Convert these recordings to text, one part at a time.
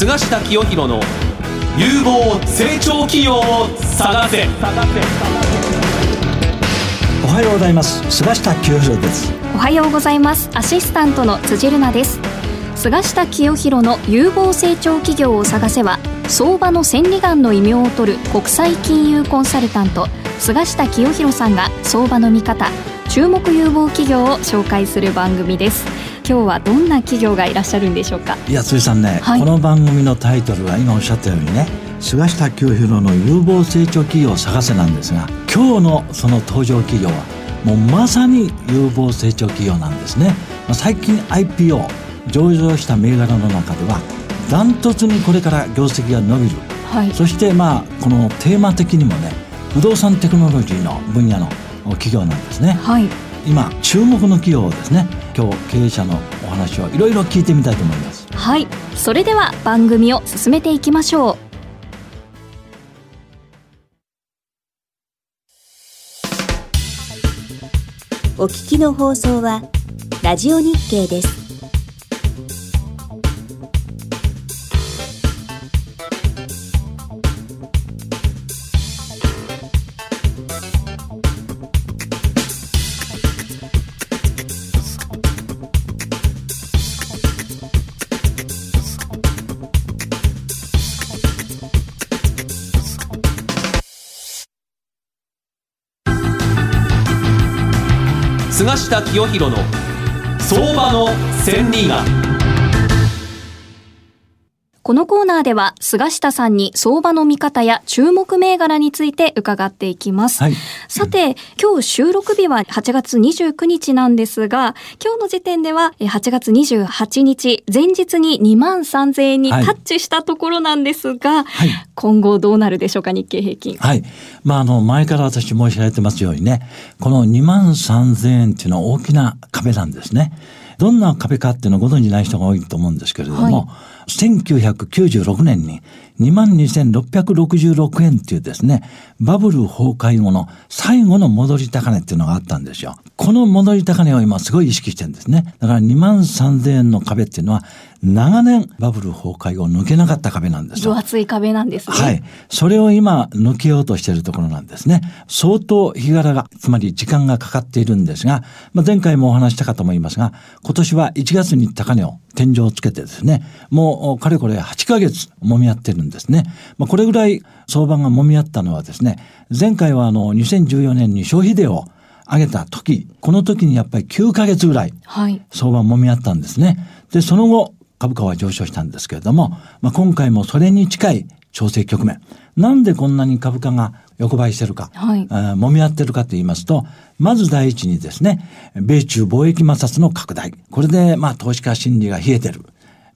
菅下清弘の有望成長企業を探せ。おはようございます。菅下清弘です。おはようございます。アシスタントの辻るなです。菅下清弘の有望成長企業を探せは相場の千里眼の異名を取る国際金融コンサルタント菅下清弘さんが相場の見方注目有望企業を紹介する番組です今日はどんな企業がいらっしゃるんでしょうか？いや辻さんね、はい、この番組のタイトルは今おっしゃったようにね菅下清弘の有望成長企業を探せなんですが今日のその登場企業はもうまさに有望成長企業なんですね。最近 IPO 上場した銘柄の中ではダントツにこれから業績が伸びる、はい、そしてまあこのテーマ的にもね不動産テクノロジーの分野の企業なんですね、はい、今注目の企業をですね。今日経営者のお話をいろいろ聞いてみたいと思います。はい。それでは番組を進めていきましょう。お聞きの放送はラジオ日経です菅下清弘の相場の千里眼。このコーナーでは菅下さんに相場の見方や注目銘柄について伺っていきます。はい、さて、今日収録日は8月29日なんですが、今日の時点では8月28日、前日に2万3000円にタッチしたところなんですが、はい、今後どうなるでしょうか、日経平均。はい。まあ、あの、前から私申し上げてますようにね、この2万3000円っていうのは大きな壁なんですね。どんな壁かっていうのをご存じない人が多いと思うんですけれども、はい、1996年に22,666円っていうですね、バブル崩壊後の最後の戻り高値っていうのがあったんですよ。この戻り高値を今すごい意識してるんですね。だから2万3000円の壁っていうのは長年バブル崩壊を抜けなかった壁なんです分厚い壁なんですね。はい。それを今抜けようとしているところなんですね。相当日柄が、つまり時間がかかっているんですが、まあ、前回もお話したかと思いますが、今年は1月に高値を天井をつけてですね、もうかれこれ8ヶ月揉み合ってるんですね。まあ、これぐらい相場が揉み合ったのはですね、前回はあの2014年に消費税を上げた時、この時にやっぱり9ヶ月ぐらい相場揉み合ったんですね。で、その後、株価は上昇したんですけれども、まあ、今回もそれに近い調整局面。なんでこんなに株価が横ばいしてるか、はい、揉み合ってるかと言いますと、まず第一にですね、米中貿易摩擦の拡大。これで、まあ、投資家心理が冷えてる。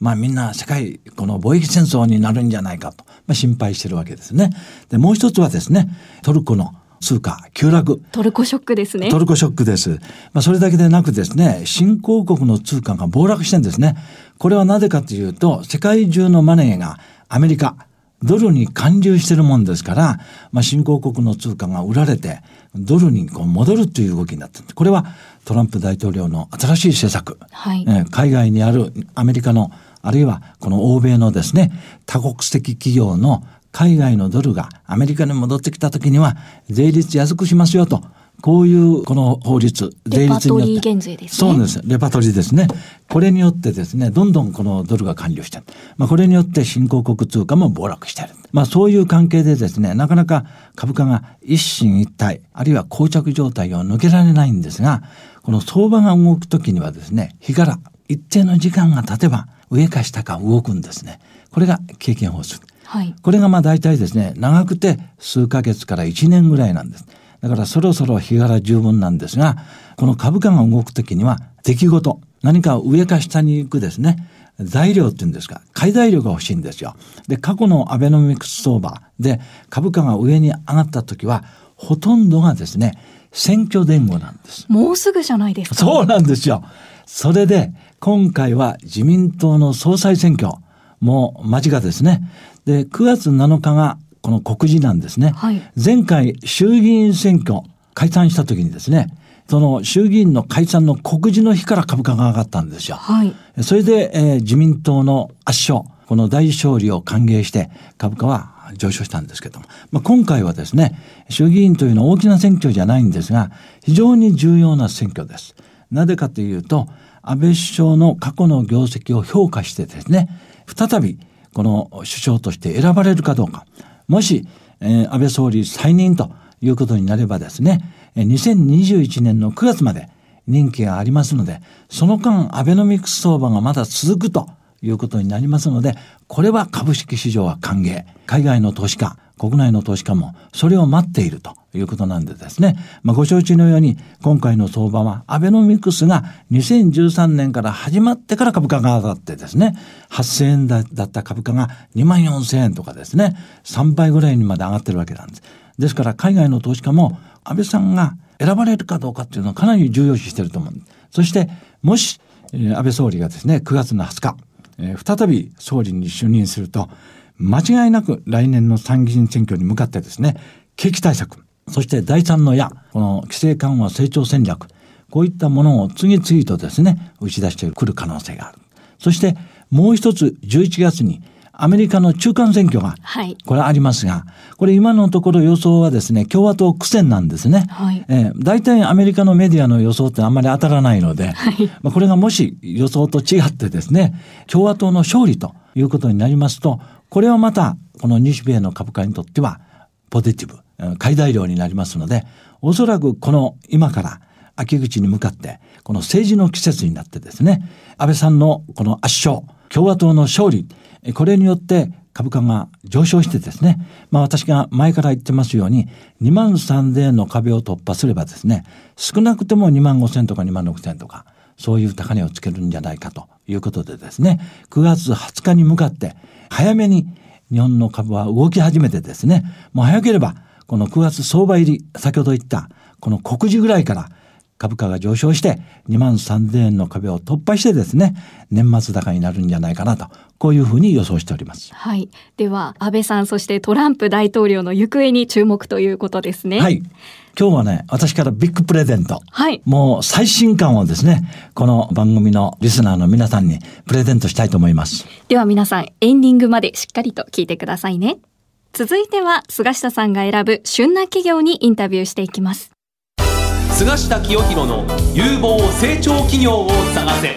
まあみんな世界、この貿易戦争になるんじゃないかと、まあ、心配してるわけですね。で、もう一つはですね、トルコの通貨急落。トルコショックですね。トルコショックです。まあ、それだけでなくですね、新興国の通貨が暴落してんですね。これはなぜかというと、世界中のマネーがアメリカ、ドルに還流してるもんですから、まあ、新興国の通貨が売られて、ドルにこう戻るという動きになった。これはトランプ大統領の新しい政策。はい、え海外にあるアメリカの、あるいはこの欧米のですね、多国籍企業の海外のドルがアメリカに戻ってきた時には税率安くしますよと。こういうこの法律、税率によって。レパトリー減税ですね。そうです。レパトリーですね。これによってですね、どんどんこのドルが完了してる。まあこれによって新興国通貨も暴落してる。まあそういう関係でですね、なかなか株価が一進一退、あるいは膠着状態を抜けられないんですが、この相場が動くときにはですね、日柄、一定の時間が経てば上か下か動くんですね。これが経験法則。はい、これがまあ大体ですね、長くて数ヶ月から1年ぐらいなんです。だからそろそろ日柄十分なんですが、この株価が動くときには出来事、何か上か下に行くですね、材料っていうんですか、買い材料が欲しいんですよ。で、過去のアベノミクス相場で株価が上に上がった時は、ほとんどがですね、選挙伝言なんです。もうすぐじゃないですか。そうなんですよ。それで、今回は自民党の総裁選挙、もう間近ですね。で、9月7日がこの告示なんですね。はい、前回衆議院選挙解散した時にですね、その衆議院の解散の告示の日から株価が上がったんですよ。はい、それで、えー、自民党の圧勝。この大勝利を歓迎して株価は上昇したんですけども、まあ、今回はですね、衆議院というのは大きな選挙じゃないんですが、非常に重要な選挙です。なぜかというと、安倍首相の過去の業績を評価してですね、再びこの首相として選ばれるかどうか。もし、えー、安倍総理再任ということになればですね、2021年の9月まで任期がありますので、その間アベノミクス相場がまだ続くということになりますので、これは株式市場は歓迎。海外の投資家、国内の投資家もそれを待っているということなんでですね。まあ、ご承知のように、今回の相場はアベノミクスが2013年から始まってから株価が上がってですね、8000円だった株価が2万4000円とかですね、3倍ぐらいにまで上がってるわけなんです。ですから海外の投資家も安倍さんが選ばれるかどうかっていうのはかなり重要視してると思う。そして、もし、安倍総理がですね、9月の20日、えー、再び総理に就任すると、間違いなく来年の参議院選挙に向かってですね、景気対策、そして第三の矢、この規制緩和成長戦略、こういったものを次々とですね、打ち出してくる可能性がある。そしてもう一つ11月にアメリカの中間選挙が、これありますが、これ今のところ予想はですね、共和党苦戦なんですね。はい、えー、大体アメリカのメディアの予想ってあんまり当たらないので、はい、まあこれがもし予想と違ってですね、共和党の勝利ということになりますと、これはまた、この日米の株価にとっては、ポジティブ、買い材料になりますので、おそらくこの今から秋口に向かって、この政治の季節になってですね、安倍さんのこの圧勝、共和党の勝利、これによって株価が上昇してですね、まあ私が前から言ってますように、2万3000円の壁を突破すればですね、少なくても2万5000とか2万6000とか、そういう高値をつけるんじゃないかということでですね、9月20日に向かって早めに日本の株は動き始めてですね、もう早ければこの9月相場入り、先ほど言ったこの告示ぐらいから株価が上昇して2万3000円の壁を突破してですね、年末高になるんじゃないかなと、こういうふうに予想しております。はい。では、安倍さん、そしてトランプ大統領の行方に注目ということですね。はい。今日はね、私からビッグプレゼント。はい。もう最新刊をですね、この番組のリスナーの皆さんにプレゼントしたいと思います。では皆さん、エンディングまでしっかりと聞いてくださいね。続いては、菅下さんが選ぶ旬な企業にインタビューしていきます。菅下清弘の有望成長企業を探せ。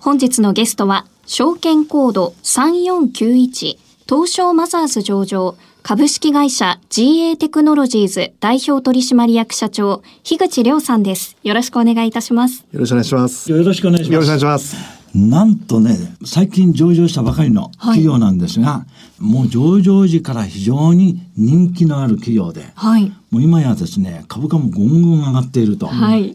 本日のゲストは証券コード3491東証マザーズ上場株式会社 GA テクノロジーズ代表取締役社長樋口亮さんです。よろしくお願いいたします。よろしくお願いします。よろしくお願いします。よろしくお願いしますなんとね、最近上場したばかりの企業なんですが、はい、もう上場時から非常に人気のある企業で、はい、もう今やですね、株価もぐんぐん上がっていると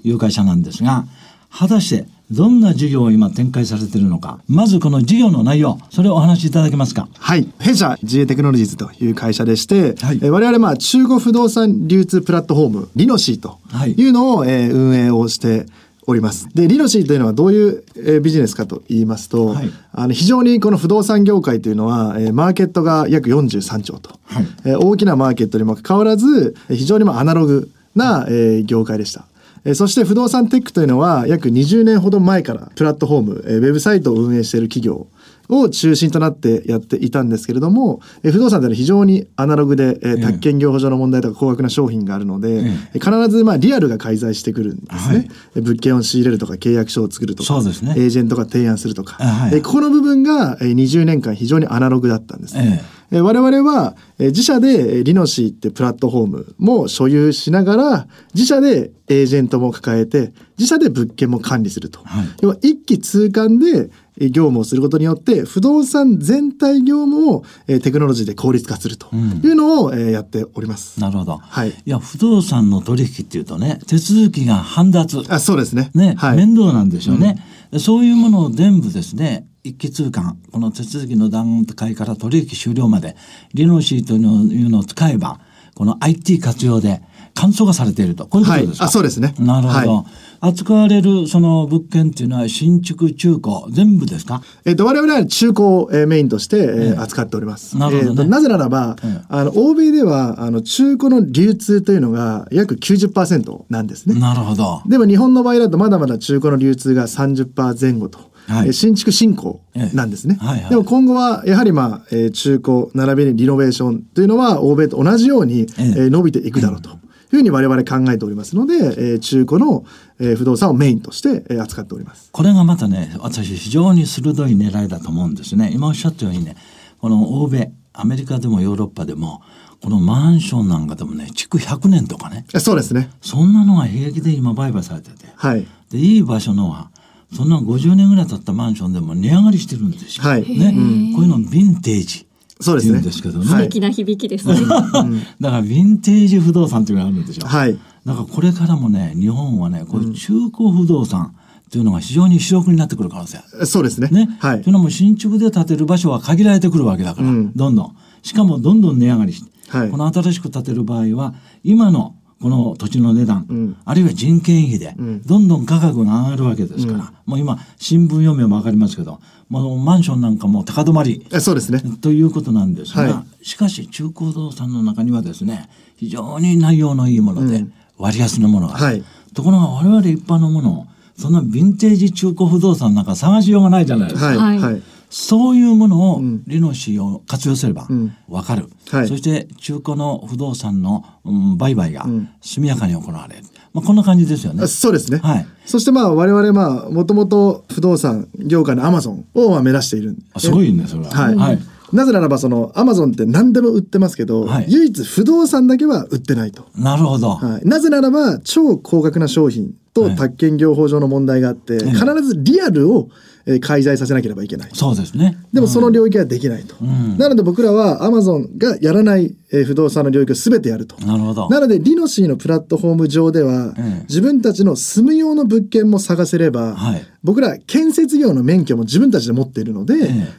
いう会社なんですが、果たしてどんな事業を今展開されているのか。まずこの事業の内容、それをお話しいただけますか。はい。弊社 GA テクノロジーズという会社でして、はい、え我々まあ中国不動産流通プラットフォーム、リノシーというのを、えー、運営をしております。で、リノシーというのはどういう、えー、ビジネスかと言いますと、はい、あの非常にこの不動産業界というのは、えー、マーケットが約43兆と、はい、えー、大きなマーケットにもかかわらず、非常にまあアナログな、えー、業界でした。えそして不動産テックというのは約20年ほど前からプラットフォーム、えウェブサイトを運営している企業を中心となってやっていたんですけれども、え不動産では非常にアナログで、えー、宅建業法上の問題とか高額な商品があるので、え必ずまあリアルが介在してくるんですね、はい、物件を仕入れるとか契約書を作るとか、ね、エージェントが提案するとか、はい、えここの部分が20年間非常にアナログだったんですね。えー、我々は自社でリノシーってプラットフォームも所有しながら自社でエージェントも抱えて自社で物件も管理すると、はい、要は一気通貫で業務をすることによって不動産全体業務をテクノロジーで効率化するというのをやっております。うん、なるほど。はい。いや不動産の取引っていうとね手続きが煩雑。あそうですね。ね、はい、面倒なんでしょうね、うん、そういうものを全部ですね一気通貫この手続きの段階から取引終了までリノシーというのを使えばこの IT 活用で簡素化されているとこういうことですか、はい、あそうですねなるほど、はい、扱われるその物件っていうのは新築中古全部ですか？えっ、と、我々は中古を、えー、メインとして、えー、扱っております。なるほど、ね、えー、なぜならば、あの、欧米では、あの、中古の流通というのが約90%なんですね。なるほど。でも日本の場合だとまだまだ中古の流通が30%前後と。はい、新築振興なんですね、はいはい、でも今後はやはりまあ、えー、中古並びにリノベーションというのは欧米と同じように、えー、伸びていくだろうというふうに我々考えておりますので、えー、中古の、えー、不動産をメインとして、えー、扱っております。これがまたね私非常に鋭い狙いだと思うんですね。今おっしゃったようにねこの欧米アメリカでもヨーロッパでもこのマンションなんかでもね築100年とかねそうですね。そんなのが平気で今売買されてて、はい、でいい場所のはそんな50年ぐらい経ったマンションでも値上がりしてるんですよ。はい、ね、こういうのヴィンテージ。そうですね。ですけどね。素敵な響きですね。だからヴィンテージ不動産っていうのがあるんですよ。はい。だからこれからもね、日本はね、こういう中古不動産っていうのが非常に主力になってくる可能性そうですね。ね。はい。というのも新築で建てる場所は限られてくるわけだから、うん、どんどん。しかもどんどん値上がりして。はい、この新しく建てる場合は、今のこの土地の値段、うん、あるいは人件費で、どんどん価格が上がるわけですから、うん、もう今、新聞読めば分かりますけど、もうマンションなんかも高止まり。そうですね。ということなんですが、はい、しかし中古不動産の中にはですね、非常に内容のいいもので、割安のものが、はい、ところが我々一般のものを、そんなヴィンテージ中古不動産なんか探しようがないじゃないですか。はい。はいそういうものをリノシーを活用すれば分かる、うんはい、そして中古の不動産の、売買が速やかに行われる、まあ、こんな感じですよね。そうですね、はい、そしてまあ我々まあもともと不動産業界のアマゾンをまあ目指している。すごいねそれは。はい、はい。なぜならばそのアマゾンって何でも売ってますけど、はい、唯一不動産だけは売ってないと。なるほど。はい、なぜならば超高額な商品と宅建業法上の問題があって、必ずリアルをえ介在させなければいけない。そうですね。でもその領域はできないと。うん、なので僕らはアマゾンがやらない、え不動産の領域を全てやると。なるほど。なので RENOSY のプラットフォーム上では、うん、自分たちの住む用の物件も探せれば、はい、僕ら建設業の免許も自分たちで持っているので、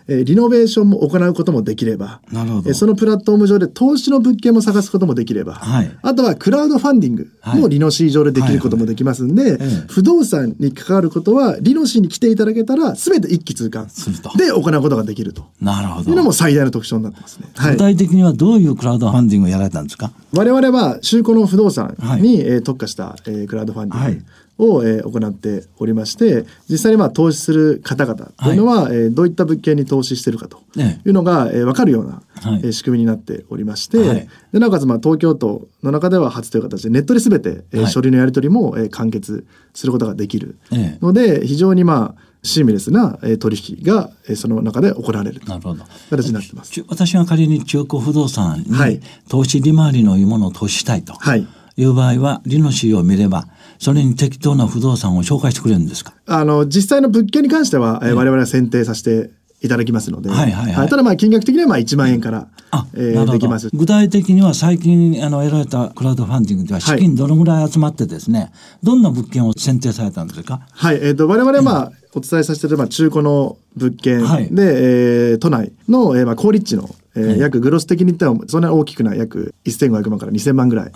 えー、リノベーションも行うこともできれば、なるほどそのプラットフォーム上で投資の物件も探すこともできれば、はい、あとはクラウドファンディングも RENOSY 上でできることもできますんで、不動産に関わることはリノシーに来ていただけたら全て一気通貫で行うことができると。なるほど。いうのも最大の特徴になってますね。具体的にはどういうクラウドファンディングをやられたんですか？我々は中古の不動産に、はい、特化した、えー、クラウドファンディング。はいを、えー、行っておりまして実際にまあ投資する方々というのは、はい、えー、どういった物件に投資しているかというのが、ねえー、分かるような、はい、えー、仕組みになっておりまして、はい、でなおかつまあ東京都の中では初という形でネットで全て、えー、書類のやり取りも、えー、完結することができるので、非常にまあシームレスな取引がその中で行われるなるほど。形になってます。私が仮に中古不動産に投資利回りのいいものを投資したいと。いう場合は、利の資を見ればそれに適当な不動産を紹介してくれるんですか？あの実際の物件に関しては、えー、我々は選定させていただきますので、はいはいはい、ただまあ金額的にはまあ1万円から、あえー、できます。具体的には最近あの得られたクラウドファンディングでは資金どのぐらい集まってですね、はい、どんな物件を選定されたんですか？はい、えーと、我々はまあ、お伝えさせていただ中古の物件で、はい、えー、都内の、えーまあ、高立地のえー、はい、約グロス的に言ってもそんなに大きくない約1500万から2000万ぐらい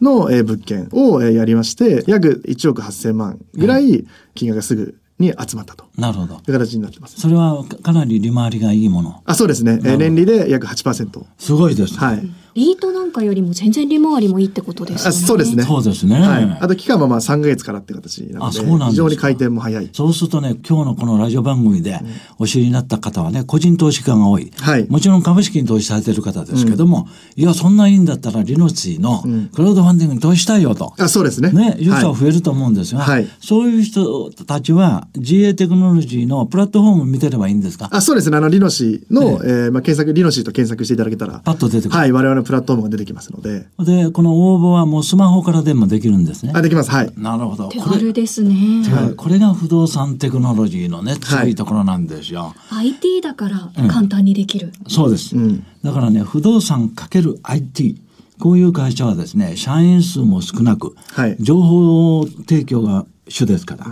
の、はい、えー、物件を、えー、やりまして約1億8000万ぐらい金額がすぐに集まったと。なるほど。いう形になってます。それはかなり利回りがいいもの。あ、そうですね。えー、年利で約8%。すごいです、ね。はい。リートなんかよりも全然利回りもいいってことですね。そうですね。そうですね。はい。あと期間はまあ3か月からって形なので、で非常に回転も早い。そうするとね、今日のこのラジオ番組でお知りになった方はね、個人投資家が多い。はい。もちろん株式に投資されてる方ですけども、うん、いや、そんないいんだったらリノツィのクラウドファンディングに投資したいよと。あ、そうですね。ね、いう人は増えると思うんですが、はい。そういう人たちは GA テクノロジーのプラットフォーム見てればいいんですか？あ、そうですね。あの、リノシーの、ね、えー、まあ、検索、リノシーと検索していただけたら。パッと出てくる。はい。我々のプラットフォームが出てきます。ので。で、この応募はもうスマホからでもできるんですね。あ、できます。はい。なるほど。手軽ですね。これが不動産テクノロジーのね、強いところなんですよ。はい、IT だから簡単にできる。うん、そうです、うん。だからね、不動産かける IT。こういう会社はですね、社員数も少なく、はい、情報提供が主ですから、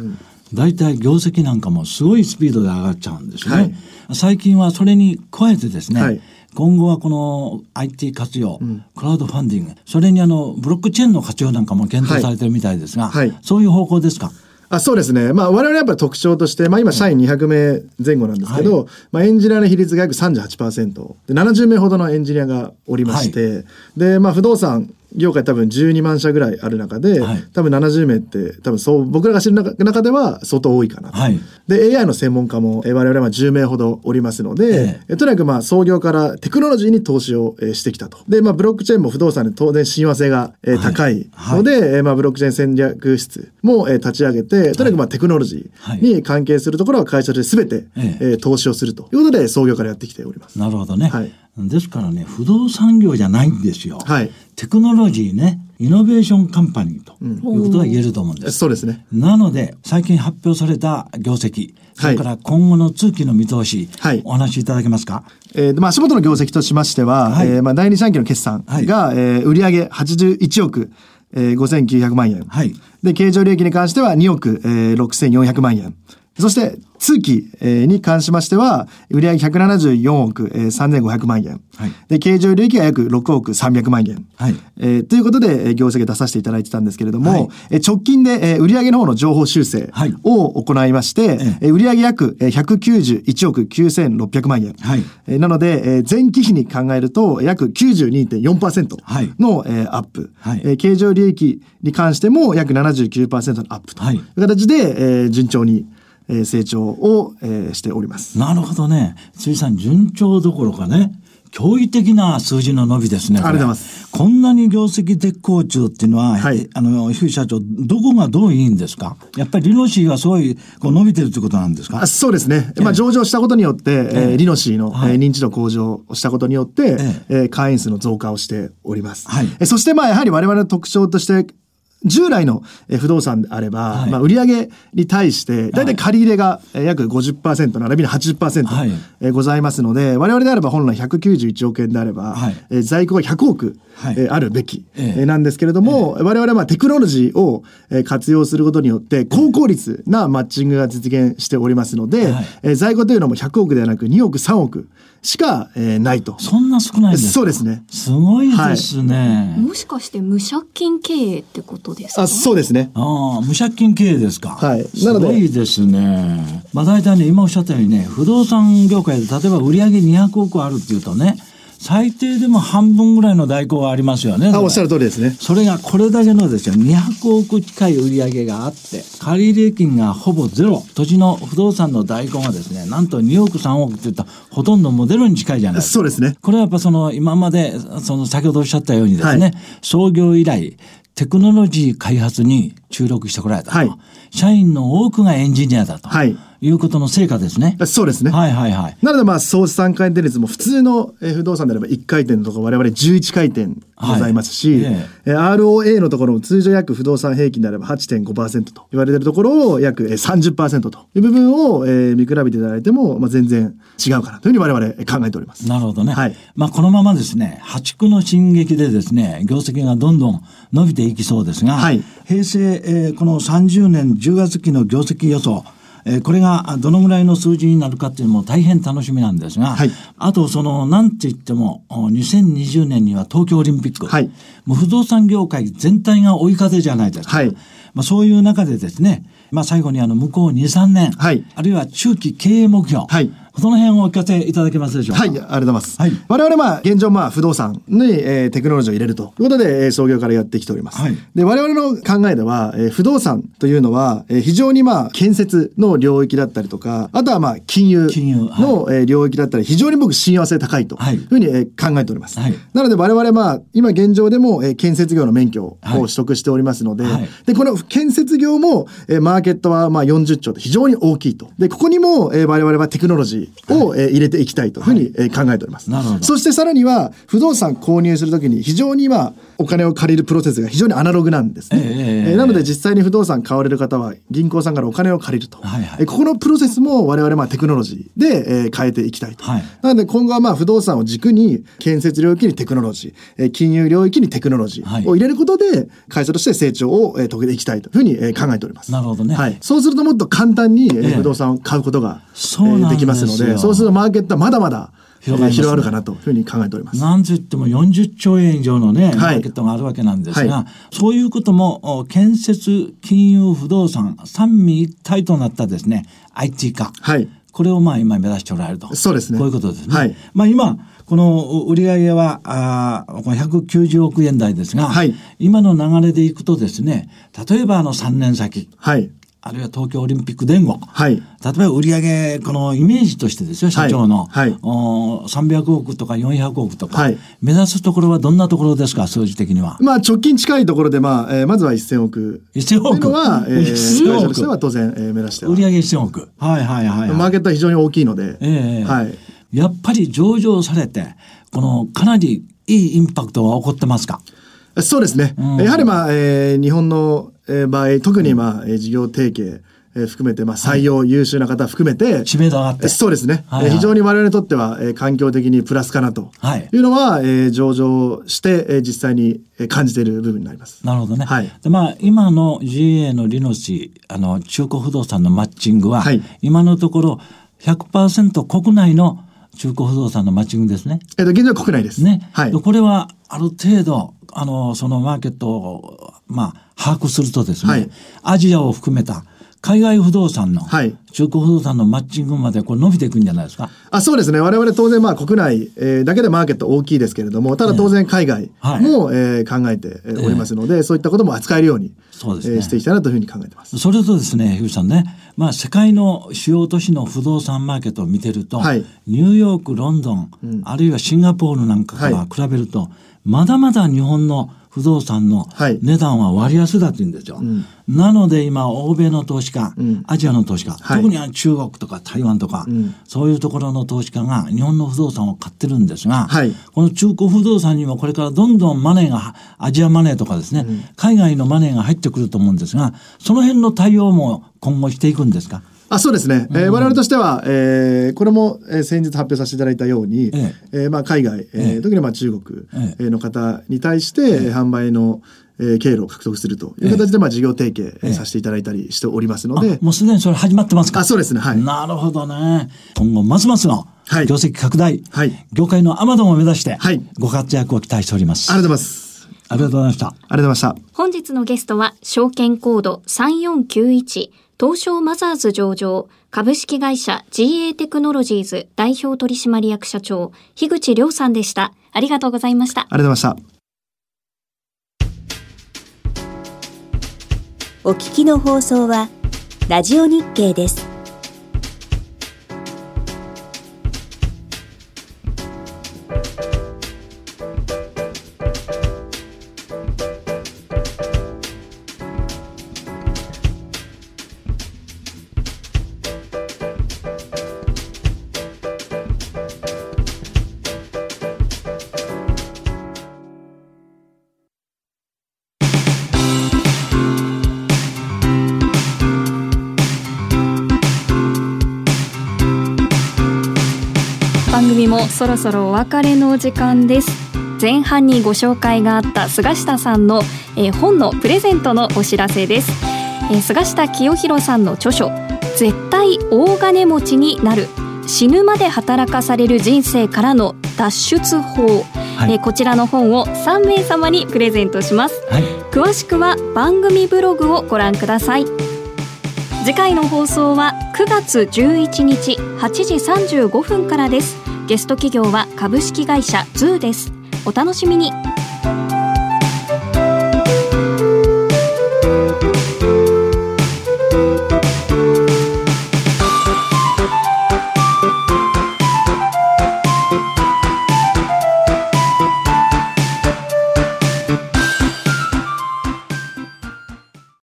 大、う、体、ん、業績なんかもすごいスピードで上がっちゃうんですね。はい、最近はそれに加えてですね、はい今後はこの IT 活用、うん、クラウドファンディング、それにあのブロックチェーンの活用なんかも検討されてるみたいですが、はい。はい、そういう方向ですか？あそうですね。まあ我々やっぱ特徴として、まあ今社員200名前後なんですけど、はい、まあエンジニアの比率が約38%で、70名ほどのエンジニアがおりまして、はい、で、まあ不動産業界多分12万社ぐらいある中で、はい、多分70名って多分そう僕らが知る中では相当多いかなと、はい、で AI の専門家も我々は10名ほどおりますので、えー、とにかくまあ創業からテクノロジーに投資をしてきたと。で、まあ、ブロックチェーンも不動産に当然親和性が高いので、はい、まあ、ブロックチェーン戦略室も立ち上げてとにかくまあテクノロジーに関係するところは会社で全て、えー、投資をするということで創業からやってきております。なるほどね、はいですからね、不動産業じゃないんですよ。はい。テクノロジーね、イノベーションカンパニーということが言えると思うんです。うん、そうですね。なので、最近発表された業績、それから今後の通期の見通し、はい、お話しいただけますか？えー、まあ、足元の業績としましては、はい、えー、まあ、第二四半期の決算が、はい、えー、売上81億、えー、5900万円。はい。で、経常利益に関しては2億、えー、6400万円。そして、通期に関しましては、売上174億3500万円。はい、で、経常利益が約6億300万円。はい、えー、ということで、業績出させていただいてたんですけれども、はい、直近で売上の方の情報修正を行いまして、はい、売上約191億9600万円。はい、なので、前期比に考えると約92.4%のアップ。はい、経常利益に関しても約79%のアップとい。う形で、順調にえ成長を、えしております。なるほどね。辻さん、順調どころかね。驚異的な数字の伸びですね。ありがとうございます。こんなに業績絶好調っていうのは、はい、あの、樋社長、どこがどういいんですか？やっぱりリノシーがすごいこう伸びてるってことなんですか？そうですね。まあ、上場したことによって、えー、リノシーの、はい、認知度向上をしたことによって、えー、会員数の増加をしております。はい、そして、まあ、やはり我々の特徴として、従来の不動産であれば、はい、まあ、売上に対して大体借り入れが約50%並びに80%、はい、ございますので我々であれば本来191億円であれば、はい、在庫が100億、はい、あるべき、なんですけれども、ええ、我々はまあテクノロジーを活用することによって高効率なマッチングが実現しておりますので、はい、在庫というのも100億ではなく2億3億しか、えー、ないと。そんな少ないんですそうですね。すごいですね、はい、もしかして無借金経営ってことですか？あ、そうですね。ああ、無借金経営ですか？はい。なので。すごいですね。まあ大体ね、今おっしゃったようにね、不動産業界で例えば売上200億あるっていうとね、最低でも半分ぐらいの代行がありますよね。あ、おっしゃる通りですね。それがこれだけのですよ、200億近い売り上げがあって、借入金がほぼゼロ、土地の不動産の代行がですね、なんと2億3億って言ったら、ほとんどモデルに近いじゃないですか。そうですね。これはやっぱその、今まで、その先ほどおっしゃったようにですね、はい、創業以来、テクノロジー開発に注力してこられたと、はい、社員の多くがエンジニアだと。はいいうことの成果ですね。そうですね。はいはいはい。なのでまあ総資産回転率も普通の不動産であれば1回転とか我々11回転ございますし、はいえ ROA のところも通常約不動産平均であれば8.5%と言われているところを約30%という部分を見比べていただいても、まあ、全然違うかなというふうに我々考えております。なるほどね。はい。まあこのままですね、破竹の進撃でですね、業績がどんどん伸びていきそうですが、はい、平成、えー、この30年10月期の業績予想、えこれがどのぐらいの数字になるかっていうのも大変楽しみなんですが、はい、あとそのなんて言っても2020年には東京オリンピック、はい、もう不動産業界全体が追い風じゃないですか、はい、まあ、そういう中でですね、まあ、最後にあの向こう23年、はい、あるいは中期経営目標、はいその辺をお聞かせいただけますでしょうか？はい、ありがとうございます。はい、我々まあ現状まあ不動産に、えー、テクノロジーを入れるということで、えー、創業からやってきております。はい、で我々の考えでは、えー、不動産というのは、えー、非常にまあ建設の領域だったりとか、あとはまあ金融の、はい、えー、領域だったり非常に僕親和性高いというふうに、えー、考えております。はい、なので我々まあ今現状でも、えー、建設業の免許を取得しておりますので、はい、でこの建設業も、えー、マーケットはまあ40兆と非常に大きいと。でここにも、えー、我々はテクノロジーを、えー、入れていきたいというふうに考えております。そしてさらには、不動産購入するときに非常に今、お金を借りるプロセスが非常にアナログなんですね。えー、なので実際に不動産買われる方は銀行さんからお金を借りると。はいはい、ここのプロセスも我々まあテクノロジーで、えー、変えていきたいと。はい、なので今後はまあ不動産を軸に建設領域にテクノロジー、えー、金融領域にテクノロジーを入れることで会社として成長を、えー、遂げていきたいというふうに、えー、考えております。なるほどね。はい。そうするともっと簡単に、えー、不動産を買うことが、えー、できますので、そうするとマーケットはまだまだ広が,、広がるかなというふうに考えております。なんといっても40兆円以上のね、マーケットがあるわけなんですが、はい、そういうことも建設、金融、不動産三位一体となったですね IT 化、はい、これをまあ今目指しておられると。そうですね。こういうことですね。はい、まあ今この売上はあ190億円台ですが、はい、今の流れでいくとですね例えばあの3年先、はい、あるいは東京オリンピック前後、はい、例えば売上このイメージとしてですよ社長の、はい。はい、お300億とか400億とか、はい、目指すところはどんなところですか数字的には？まあ直近近いところで、まあえー、まずは1000億。1000億。は、えー、会社としては当然、えー、目指して売上1000億。はいはいはい、はい、マーケットは非常に大きいので、えー。はい、やっぱり上場されてこのかなりいいインパクトは起こってますか？そうですね。うん、やはりまあ、えー、日本の場合、特にまあ、うん、事業提携、えー、含めて、まあ、採用、優秀な方含めて、知名度上がって。そうですね。非常に我々にとっては、えー、環境的にプラスかなというのは、はい、えー、上場して、えー、実際に感じている部分になります。なるほどね。はい。でまあ、今の GA のリノシあの、中古不動産のマッチングは、はい、今のところ100%国内の中古不動産のマッチングですね。えっと、現在国内です。ね。はい。これは、ある程度、あの、そのマーケットを、まあ、把握するとですね、はい、アジアを含めた海外不動産の、はい、中古不動産のマッチングまでこれ伸びていくんじゃないですか？あそうですね。我々当然まあ国内、えー、だけでマーケット大きいですけれどもただ当然海外も、えーはい、えー、考えておりますので、えー、そういったことも扱えるようにそうですね、えー、していきたいなというふうに考えてます。それとですね樋口さんね、まあ、世界の主要都市の不動産マーケットを見てると、はい、ニューヨークロンドン、うん、あるいはシンガポールなんかから比べると、まだまだ日本の不動産の値段は割安だって言うんですよ。なので今、欧米の投資家、うん、アジアの投資家、はい、特に中国とか台湾とか、うん、そういうところの投資家が日本の不動産を買ってるんですが、はい、この中古不動産にもこれからどんどんマネーが、アジアマネーとかですね、海外のマネーが入ってくると思うんですが、その辺の対応も今後していくんですか？あそうですね、うん、えー、我々としては、えー、これも、えー、先日発表させていただいたように、えええー、まあ、海外、ええー、特にまあ中国、えの方に対して、ええ、販売の、えー、経路を獲得するという形で、まあ、事業提携、えさせていただいたりしておりますので。もうすでにそれ始まってますか？あそうですね。はい。なるほどね。今後、ますますの業績拡大、はい、業界のアマゾンを目指して、はい、ご活躍を期待しております。ありがとうございます。ありがとうございました。ありがとうございました。本日のゲストは、証券コード3491、東証マザーズ上場、株式会社 GA テクノロジーズ代表取締役社長、樋口亮さんでした。ありがとうございました。ありがとうございました。お聞きの放送は、ラジオ日経です。そろそろお別れの時間です。前半にご紹介があった菅下さんの、えー、本のプレゼントのお知らせです、えー、菅下清廣さんの著書絶対大金持ちになる。死ぬまで働かされる人生からの脱出法、はい、えー、こちらの本を3名様にプレゼントします、はい、詳しくは番組ブログをご覧ください。次回の放送は9月11日8時35分からですゲスト企業は株式会社 ZUU です。お楽しみに。